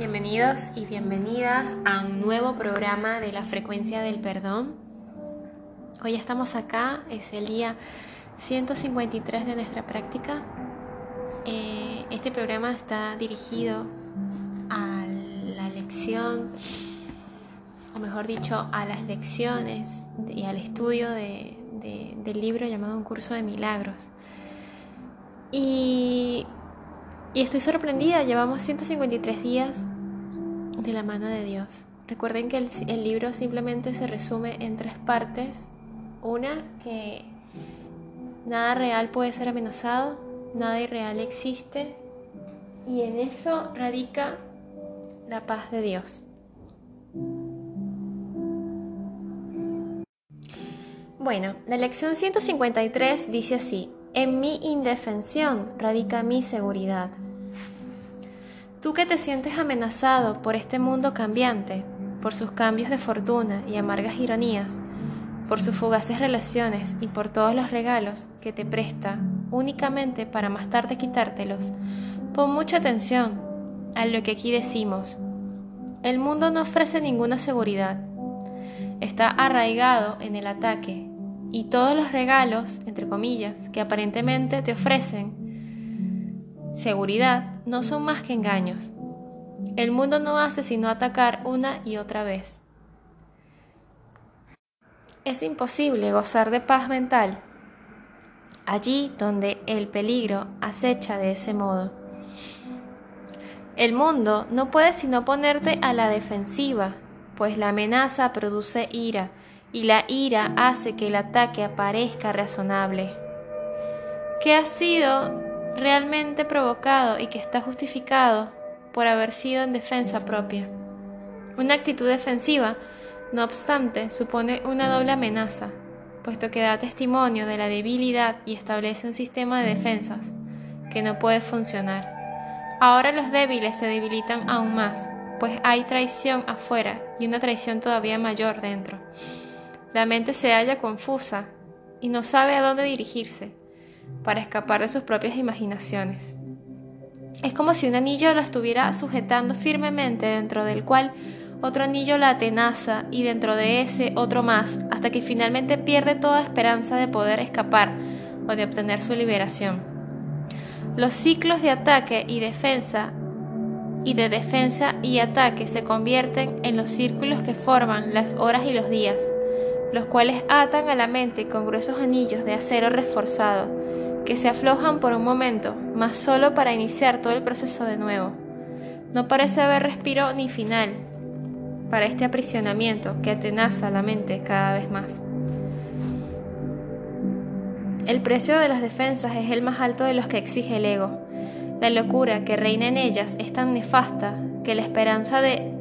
Bienvenidos y bienvenidas a un nuevo programa de la frecuencia del perdón. Hoy estamos acá, es el día 153 de nuestra práctica. Eh, este programa está dirigido a la lección, o mejor dicho, a las lecciones y al estudio del libro llamado Un curso de milagros. Y y estoy sorprendida, llevamos 153 días de la mano de Dios. Recuerden que el, libro simplemente se resume en tres partes. Una, que nada real puede ser amenazado, nada irreal existe, y en eso radica la paz de Dios. Bueno, la lección 153 dice así, en mi indefensión radica mi seguridad. Tú que te sientes amenazado por este mundo cambiante, por sus cambios de fortuna y amargas ironías, por sus fugaces relaciones y por todos los regalos que te presta únicamente para más tarde quitártelos, pon mucha atención a lo que aquí decimos. El mundo no ofrece ninguna seguridad. Está arraigado en el ataque y todos los regalos, entre comillas, que aparentemente te ofrecen seguridad, no son más que engaños. El mundo no hace sino atacar una y otra vez. Es imposible gozar de paz mental allí donde el peligro acecha de ese modo. El mundo no puede sino ponerte a la defensiva, pues la amenaza produce ira, y la ira hace que el ataque aparezca razonable. Que ha sido realmente provocado y que está justificado por haber sido en defensa propia. Una actitud defensiva, no obstante, supone una doble amenaza, puesto que da testimonio de la debilidad y establece un sistema de defensas que no puede funcionar. Ahora los débiles se debilitan aún más, pues hay traición afuera y una traición todavía mayor dentro. La mente se halla confusa y no sabe a dónde dirigirse para escapar de sus propias imaginaciones. Es como si un anillo la estuviera sujetando firmemente dentro del cual otro anillo la atenaza y dentro de ese otro más, hasta que finalmente pierde toda esperanza de poder escapar o de obtener su liberación. Los ciclos de ataque y defensa y de defensa y ataque se convierten en los círculos que forman las horas y los días los cuales atan a la mente con gruesos anillos de acero reforzado, que se aflojan por un momento, mas solo para iniciar todo el proceso de nuevo. No parece haber respiro ni final para este aprisionamiento que atenaza la mente cada vez más. El precio de las defensas es el más alto de los que exige el ego. La locura que reina en ellas es tan nefasta que la esperanza de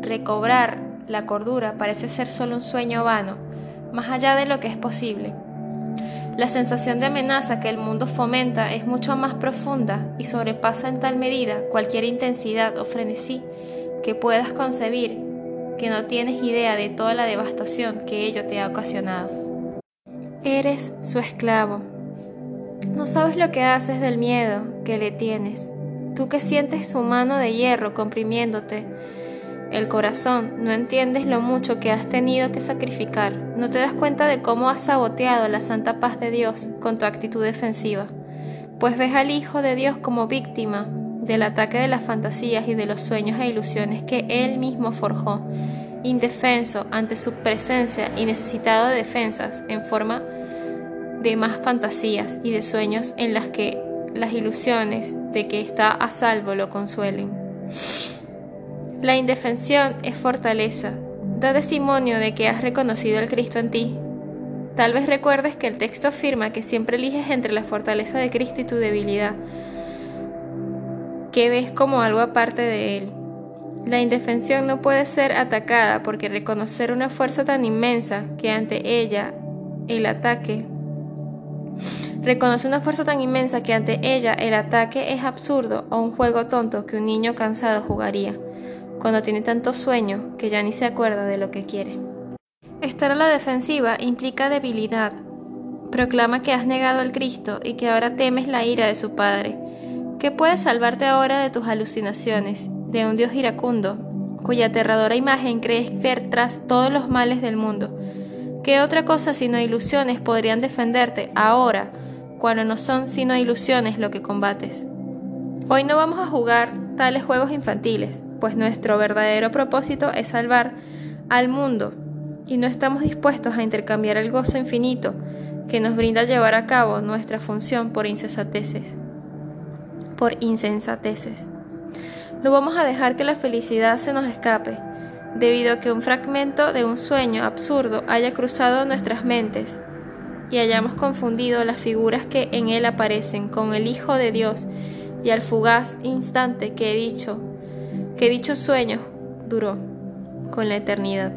recobrar la cordura parece ser solo un sueño vano más allá de lo que es posible. La sensación de amenaza que el mundo fomenta es mucho más profunda y sobrepasa en tal medida cualquier intensidad o frenesí que puedas concebir que no tienes idea de toda la devastación que ello te ha ocasionado. Eres su esclavo. No sabes lo que haces del miedo que le tienes. Tú que sientes su mano de hierro comprimiéndote, el corazón, no entiendes lo mucho que has tenido que sacrificar, no te das cuenta de cómo has saboteado la santa paz de Dios con tu actitud defensiva, pues ves al Hijo de Dios como víctima del ataque de las fantasías y de los sueños e ilusiones que Él mismo forjó, indefenso ante su presencia y necesitado de defensas en forma de más fantasías y de sueños en las que las ilusiones de que está a salvo lo consuelen. La indefensión es fortaleza. Da testimonio de que has reconocido al Cristo en ti. Tal vez recuerdes que el texto afirma que siempre eliges entre la fortaleza de Cristo y tu debilidad, que ves como algo aparte de Él. La indefensión no puede ser atacada porque reconocer una fuerza tan inmensa que ante ella el ataque Reconoce una fuerza tan inmensa que ante ella el ataque es absurdo o un juego tonto que un niño cansado jugaría cuando tiene tanto sueño que ya ni se acuerda de lo que quiere. Estar a la defensiva implica debilidad. Proclama que has negado al Cristo y que ahora temes la ira de su Padre. ¿Qué puede salvarte ahora de tus alucinaciones, de un Dios iracundo, cuya aterradora imagen crees ver tras todos los males del mundo. ¿Qué otra cosa sino ilusiones podrían defenderte ahora, cuando no son sino ilusiones lo que combates? Hoy no vamos a jugar tales juegos infantiles, pues nuestro verdadero propósito es salvar al mundo y no estamos dispuestos a intercambiar el gozo infinito que nos brinda llevar a cabo nuestra función por insensateces. Por insensateces. No vamos a dejar que la felicidad se nos escape, debido a que un fragmento de un sueño absurdo haya cruzado nuestras mentes y hayamos confundido las figuras que en él aparecen con el Hijo de Dios y al fugaz instante que he dicho, que dicho sueño duró con la eternidad.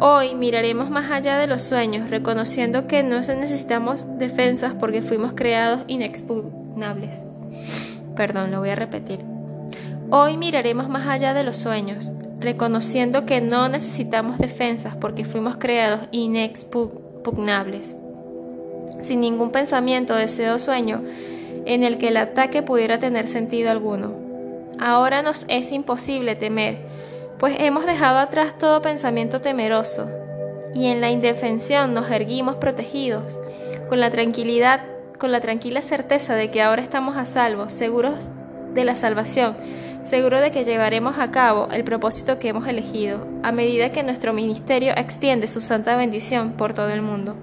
Hoy miraremos más allá de los sueños, reconociendo que no necesitamos defensas porque fuimos creados inexpugnables. Perdón, lo voy a repetir. Hoy miraremos más allá de los sueños, reconociendo que no necesitamos defensas porque fuimos creados inexpugnables. Sin ningún pensamiento, deseo o sueño en el que el ataque pudiera tener sentido alguno. Ahora nos es imposible temer, pues hemos dejado atrás todo pensamiento temeroso, y en la indefensión nos erguimos protegidos, con la tranquilidad, con la tranquila certeza de que ahora estamos a salvo, seguros de la salvación, seguro de que llevaremos a cabo el propósito que hemos elegido, a medida que nuestro ministerio extiende su santa bendición por todo el mundo.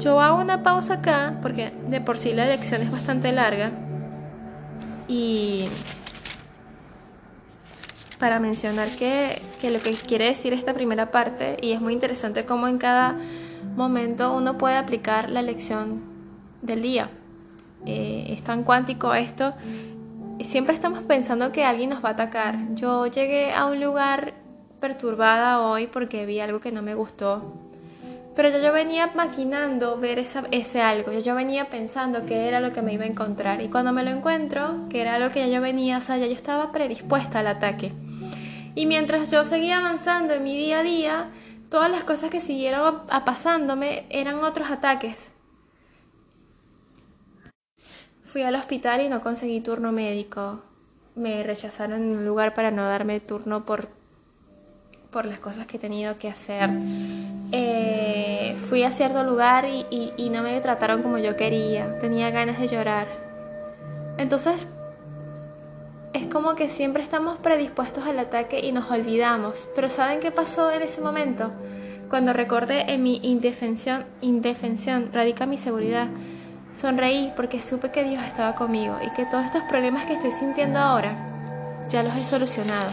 Yo hago una pausa acá, porque de por sí la lección es bastante larga, y para mencionar que, lo que quiere decir esta primera parte, y es muy interesante cómo en cada momento uno puede aplicar la lección del día. Eh, es tan cuántico esto siempre estamos pensando que alguien nos va a atacar. Yo llegué a un lugar perturbada hoy porque vi algo que no me gustó. Pero yo, yo venía maquinando ver ese algo, yo, yo venía pensando que era lo que me iba a encontrar. Y cuando me lo encuentro, que era lo que ya yo venía, o sea, ya yo estaba predispuesta al ataque. Y mientras yo seguía avanzando en mi día a día, todas las cosas que siguieron pasándome eran otros ataques. Fui al hospital y no conseguí turno médico. Me rechazaron en un lugar para no darme turno por, por las cosas que he tenido que hacer. Eh, fui a cierto lugar y, y no me trataron como yo quería. Tenía ganas de llorar. Entonces, es como que siempre estamos predispuestos al ataque y nos olvidamos. Pero ¿saben qué pasó en ese momento? Cuando recordé en mi indefensión, indefensión radica mi seguridad. Sonreí porque supe que Dios estaba conmigo y que todos estos problemas que estoy sintiendo ahora ya los he solucionado.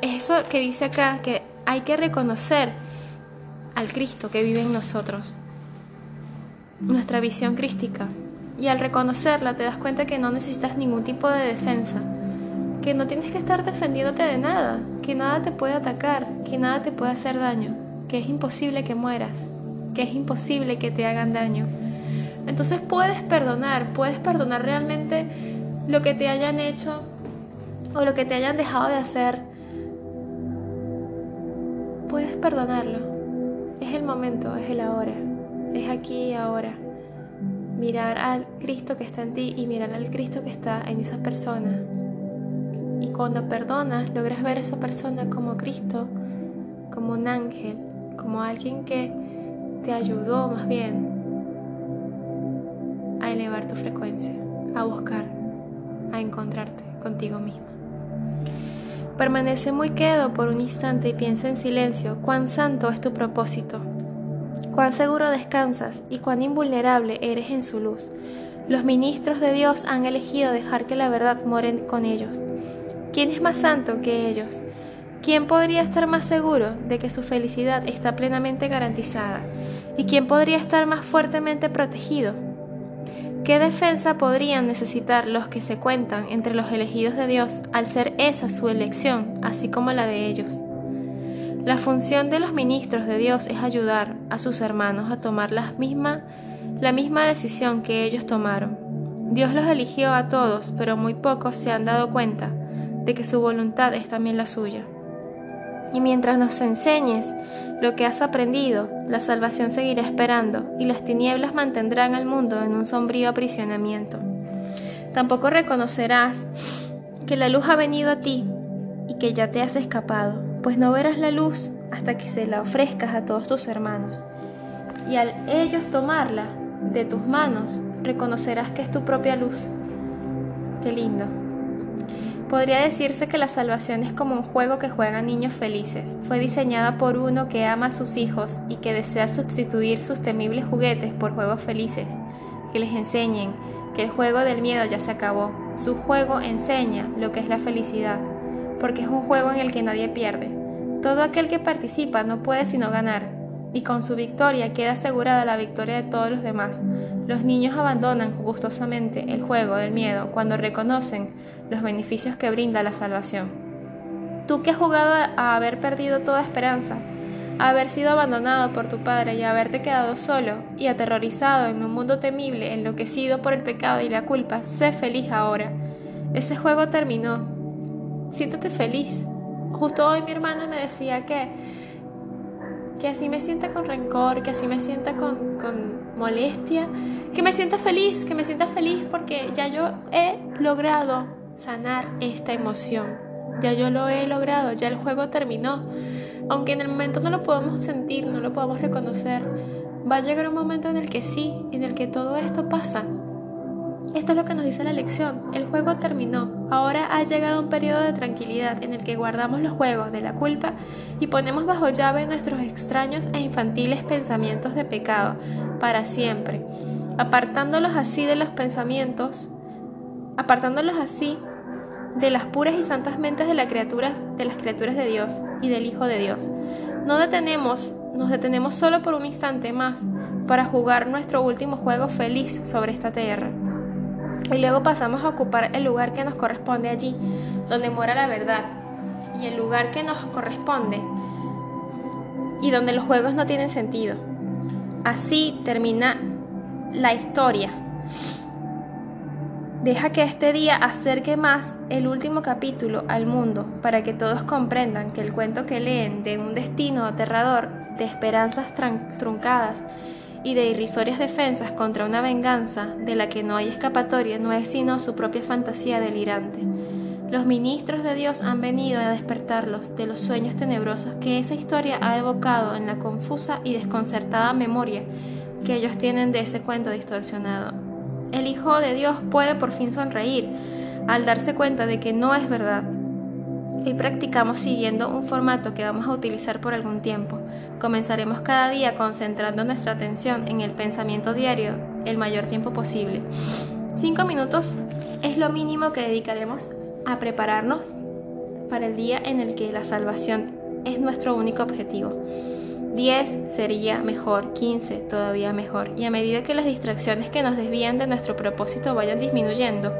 Es eso que dice acá, que hay que reconocer al Cristo que vive en nosotros, nuestra visión crística. Y al reconocerla te das cuenta que no necesitas ningún tipo de defensa, que no tienes que estar defendiéndote de nada, que nada te puede atacar, que nada te puede hacer daño, que es imposible que mueras, que es imposible que te hagan daño entonces puedes perdonar, puedes perdonar realmente lo que te hayan hecho o lo que te hayan dejado de hacer. Puedes perdonarlo. Es el momento, es el ahora, es aquí y ahora. Mirar al Cristo que está en ti y mirar al Cristo que está en esa persona. Y cuando perdonas, logras ver a esa persona como Cristo, como un ángel, como alguien que te ayudó más bien a elevar tu frecuencia, a buscar, a encontrarte contigo misma. Permanece muy quedo por un instante y piensa en silencio cuán santo es tu propósito, cuán seguro descansas y cuán invulnerable eres en su luz. Los ministros de Dios han elegido dejar que la verdad more con ellos. ¿Quién es más santo que ellos? ¿Quién podría estar más seguro de que su felicidad está plenamente garantizada? ¿Y quién podría estar más fuertemente protegido? ¿Qué defensa podrían necesitar los que se cuentan entre los elegidos de Dios al ser esa su elección, así como la de ellos? La función de los ministros de Dios es ayudar a sus hermanos a tomar la misma, la misma decisión que ellos tomaron. Dios los eligió a todos, pero muy pocos se han dado cuenta de que su voluntad es también la suya. Y mientras nos enseñes lo que has aprendido, la salvación seguirá esperando y las tinieblas mantendrán al mundo en un sombrío aprisionamiento. Tampoco reconocerás que la luz ha venido a ti y que ya te has escapado, pues no verás la luz hasta que se la ofrezcas a todos tus hermanos. Y al ellos tomarla de tus manos, reconocerás que es tu propia luz. Qué lindo. Podría decirse que la salvación es como un juego que juegan niños felices. Fue diseñada por uno que ama a sus hijos y que desea sustituir sus temibles juguetes por juegos felices, que les enseñen que el juego del miedo ya se acabó. Su juego enseña lo que es la felicidad, porque es un juego en el que nadie pierde. Todo aquel que participa no puede sino ganar, y con su victoria queda asegurada la victoria de todos los demás. Los niños abandonan gustosamente el juego del miedo cuando reconocen los beneficios que brinda la salvación. Tú que has jugado a haber perdido toda esperanza, a haber sido abandonado por tu padre y a haberte quedado solo y aterrorizado en un mundo temible, enloquecido por el pecado y la culpa, sé feliz ahora. Ese juego terminó. Siéntate feliz. Justo hoy mi hermana me decía que que así me sienta con rencor, que así me sienta con, con molestia, que me sienta feliz, que me sienta feliz porque ya yo he logrado sanar esta emoción. Ya yo lo he logrado, ya el juego terminó. Aunque en el momento no lo podamos sentir, no lo podamos reconocer, va a llegar un momento en el que sí, en el que todo esto pasa. Esto es lo que nos dice la lección. El juego terminó. Ahora ha llegado un periodo de tranquilidad en el que guardamos los juegos de la culpa y ponemos bajo llave nuestros extraños e infantiles pensamientos de pecado para siempre, apartándolos así de los pensamientos, apartándolos así de las puras y santas mentes de, la criatura, de las criaturas de Dios y del Hijo de Dios. No detenemos, nos detenemos solo por un instante más para jugar nuestro último juego feliz sobre esta tierra y luego pasamos a ocupar el lugar que nos corresponde allí, donde mora la verdad, y el lugar que nos corresponde y donde los juegos no tienen sentido. Así termina la historia. Deja que este día acerque más el último capítulo al mundo para que todos comprendan que el cuento que leen de un destino aterrador, de esperanzas truncadas y de irrisorias defensas contra una venganza de la que no hay escapatoria no es sino su propia fantasía delirante. Los ministros de Dios han venido a despertarlos de los sueños tenebrosos que esa historia ha evocado en la confusa y desconcertada memoria que ellos tienen de ese cuento distorsionado. El Hijo de Dios puede por fin sonreír al darse cuenta de que no es verdad. Y practicamos siguiendo un formato que vamos a utilizar por algún tiempo Comenzaremos cada día concentrando nuestra atención en el pensamiento diario el mayor tiempo posible. Cinco minutos es lo mínimo que dedicaremos a prepararnos para el día en el que la salvación es nuestro único objetivo. 10 sería mejor, 15 todavía mejor. Y a medida que las distracciones que nos desvían de nuestro propósito vayan disminuyendo,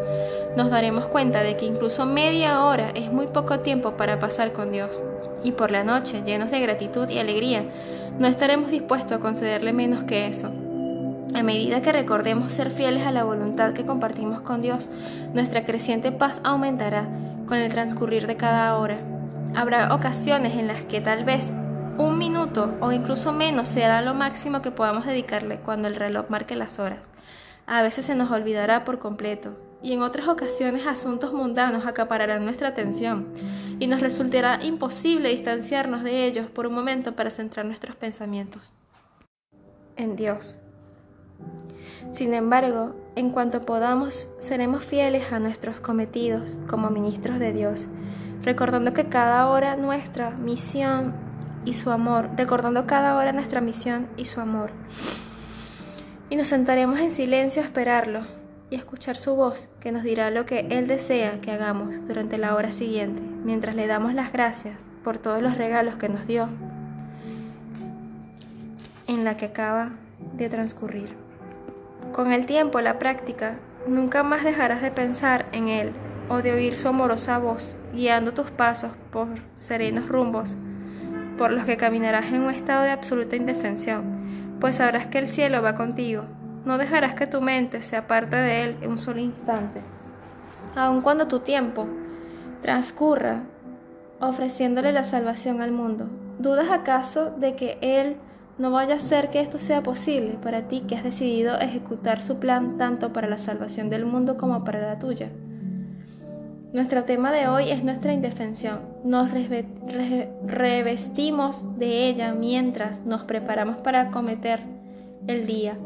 nos daremos cuenta de que incluso media hora es muy poco tiempo para pasar con Dios y por la noche, llenos de gratitud y alegría, no estaremos dispuestos a concederle menos que eso. A medida que recordemos ser fieles a la voluntad que compartimos con Dios, nuestra creciente paz aumentará con el transcurrir de cada hora. Habrá ocasiones en las que tal vez un minuto o incluso menos será lo máximo que podamos dedicarle cuando el reloj marque las horas. A veces se nos olvidará por completo y en otras ocasiones asuntos mundanos acapararán nuestra atención y nos resultará imposible distanciarnos de ellos por un momento para centrar nuestros pensamientos en Dios. Sin embargo, en cuanto podamos, seremos fieles a nuestros cometidos como ministros de Dios, recordando que cada hora nuestra misión y su amor, recordando cada hora nuestra misión y su amor. Y nos sentaremos en silencio a esperarlo y escuchar su voz que nos dirá lo que Él desea que hagamos durante la hora siguiente, mientras le damos las gracias por todos los regalos que nos dio en la que acaba de transcurrir. Con el tiempo, la práctica, nunca más dejarás de pensar en Él o de oír su amorosa voz, guiando tus pasos por serenos rumbos, por los que caminarás en un estado de absoluta indefensión, pues sabrás que el cielo va contigo no dejarás que tu mente se aparte de Él en un solo instante. Aun cuando tu tiempo transcurra ofreciéndole la salvación al mundo, ¿dudas acaso de que Él no vaya a hacer que esto sea posible para ti que has decidido ejecutar su plan tanto para la salvación del mundo como para la tuya? Nuestro tema de hoy es nuestra indefensión. Nos revestimos de ella mientras nos preparamos para acometer el día.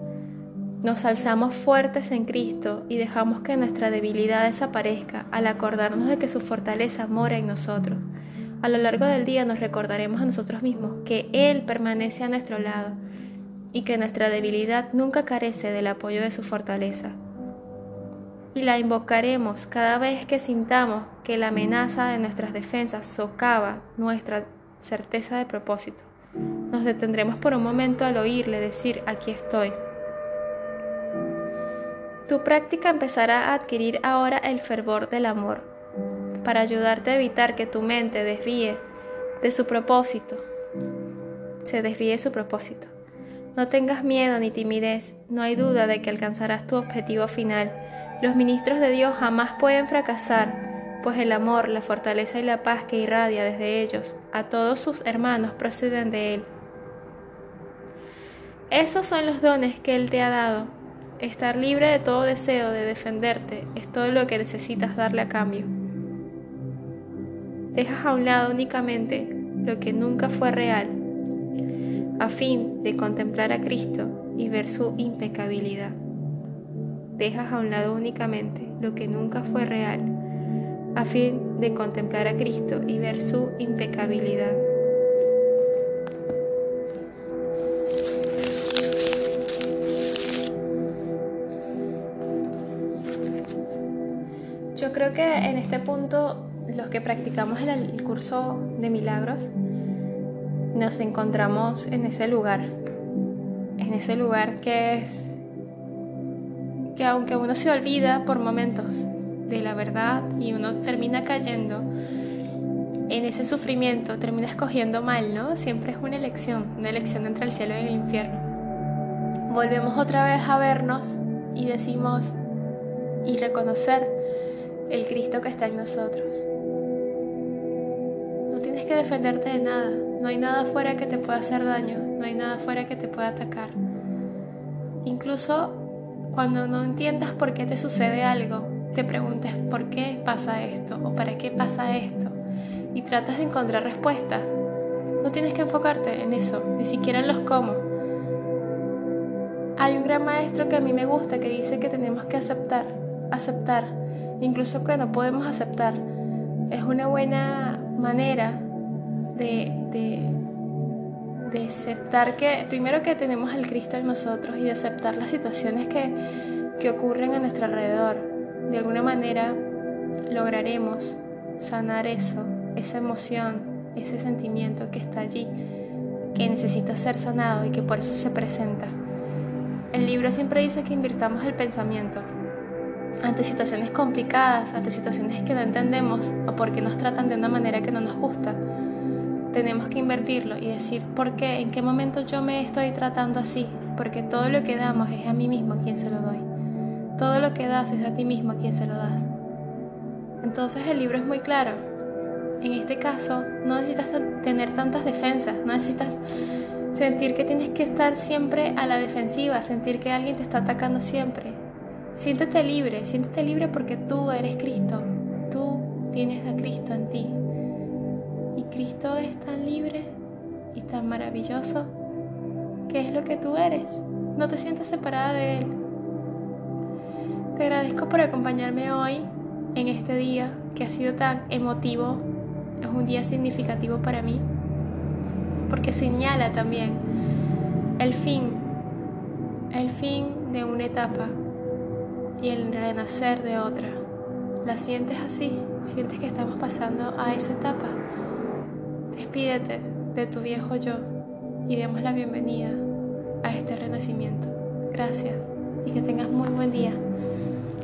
Nos alzamos fuertes en Cristo y dejamos que nuestra debilidad desaparezca al acordarnos de que su fortaleza mora en nosotros. A lo largo del día nos recordaremos a nosotros mismos que Él permanece a nuestro lado y que nuestra debilidad nunca carece del apoyo de su fortaleza. Y la invocaremos cada vez que sintamos que la amenaza de nuestras defensas socava nuestra certeza de propósito. Nos detendremos por un momento al oírle decir, aquí estoy. Tu práctica empezará a adquirir ahora el fervor del amor, para ayudarte a evitar que tu mente desvíe de su propósito, se desvíe de su propósito. No tengas miedo ni timidez, no hay duda de que alcanzarás tu objetivo final. Los ministros de Dios jamás pueden fracasar, pues el amor, la fortaleza y la paz que irradia desde ellos a todos sus hermanos proceden de Él. Esos son los dones que Él te ha dado. Estar libre de todo deseo de defenderte es todo lo que necesitas darle a cambio. Dejas a un lado únicamente lo que nunca fue real a fin de contemplar a Cristo y ver su impecabilidad. Dejas a un lado únicamente lo que nunca fue real, a fin de contemplar a Cristo y ver su impecabilidad. Yo creo que en este punto los que practicamos el curso de milagros nos encontramos en ese lugar, en ese lugar que es que aunque uno se olvida por momentos de la verdad y uno termina cayendo en ese sufrimiento, termina escogiendo mal, ¿no? Siempre es una elección, una elección entre el cielo y el infierno. Volvemos otra vez a vernos y decimos y reconocer el Cristo que está en nosotros. No tienes que defenderte de nada, no hay nada afuera que te pueda hacer daño, no hay nada afuera que te pueda atacar. Incluso cuando no entiendas por qué te sucede algo, te preguntes por qué pasa esto o para qué pasa esto y tratas de encontrar respuesta. No tienes que enfocarte en eso, ni siquiera en los cómo. Hay un gran maestro que a mí me gusta que dice que tenemos que aceptar, aceptar, incluso cuando podemos aceptar. Es una buena manera de, de, aceptar que, primero que tenemos al Cristo en nosotros y de aceptar las situaciones que, que ocurren a nuestro alrededor. De alguna manera lograremos sanar eso, esa emoción, ese sentimiento que está allí, que necesita ser sanado y que por eso se presenta. El libro siempre dice que invirtamos el pensamiento ante situaciones complicadas, ante situaciones que no entendemos o porque nos tratan de una manera que no nos gusta tenemos que invertirlo y decir por qué, en qué momento yo me estoy tratando así, porque todo lo que damos es a mí mismo a quien se lo doy. Todo lo que das es a ti mismo a quien se lo das. Entonces el libro es muy claro. En este caso no necesitas tener tantas defensas, no necesitas sentir que tienes que estar siempre a la defensiva, sentir que alguien te está atacando siempre. Siéntete libre, siéntete libre porque tú eres Cristo, tú tienes a Cristo en ti. Cristo es tan libre y tan maravilloso que es lo que tú eres. No te sientes separada de Él. Te agradezco por acompañarme hoy en este día que ha sido tan emotivo. Es un día significativo para mí porque señala también el fin, el fin de una etapa y el renacer de otra. ¿La sientes así? ¿Sientes que estamos pasando a esa etapa? Despídete de tu viejo yo y demos la bienvenida a este renacimiento. Gracias y que tengas muy buen día.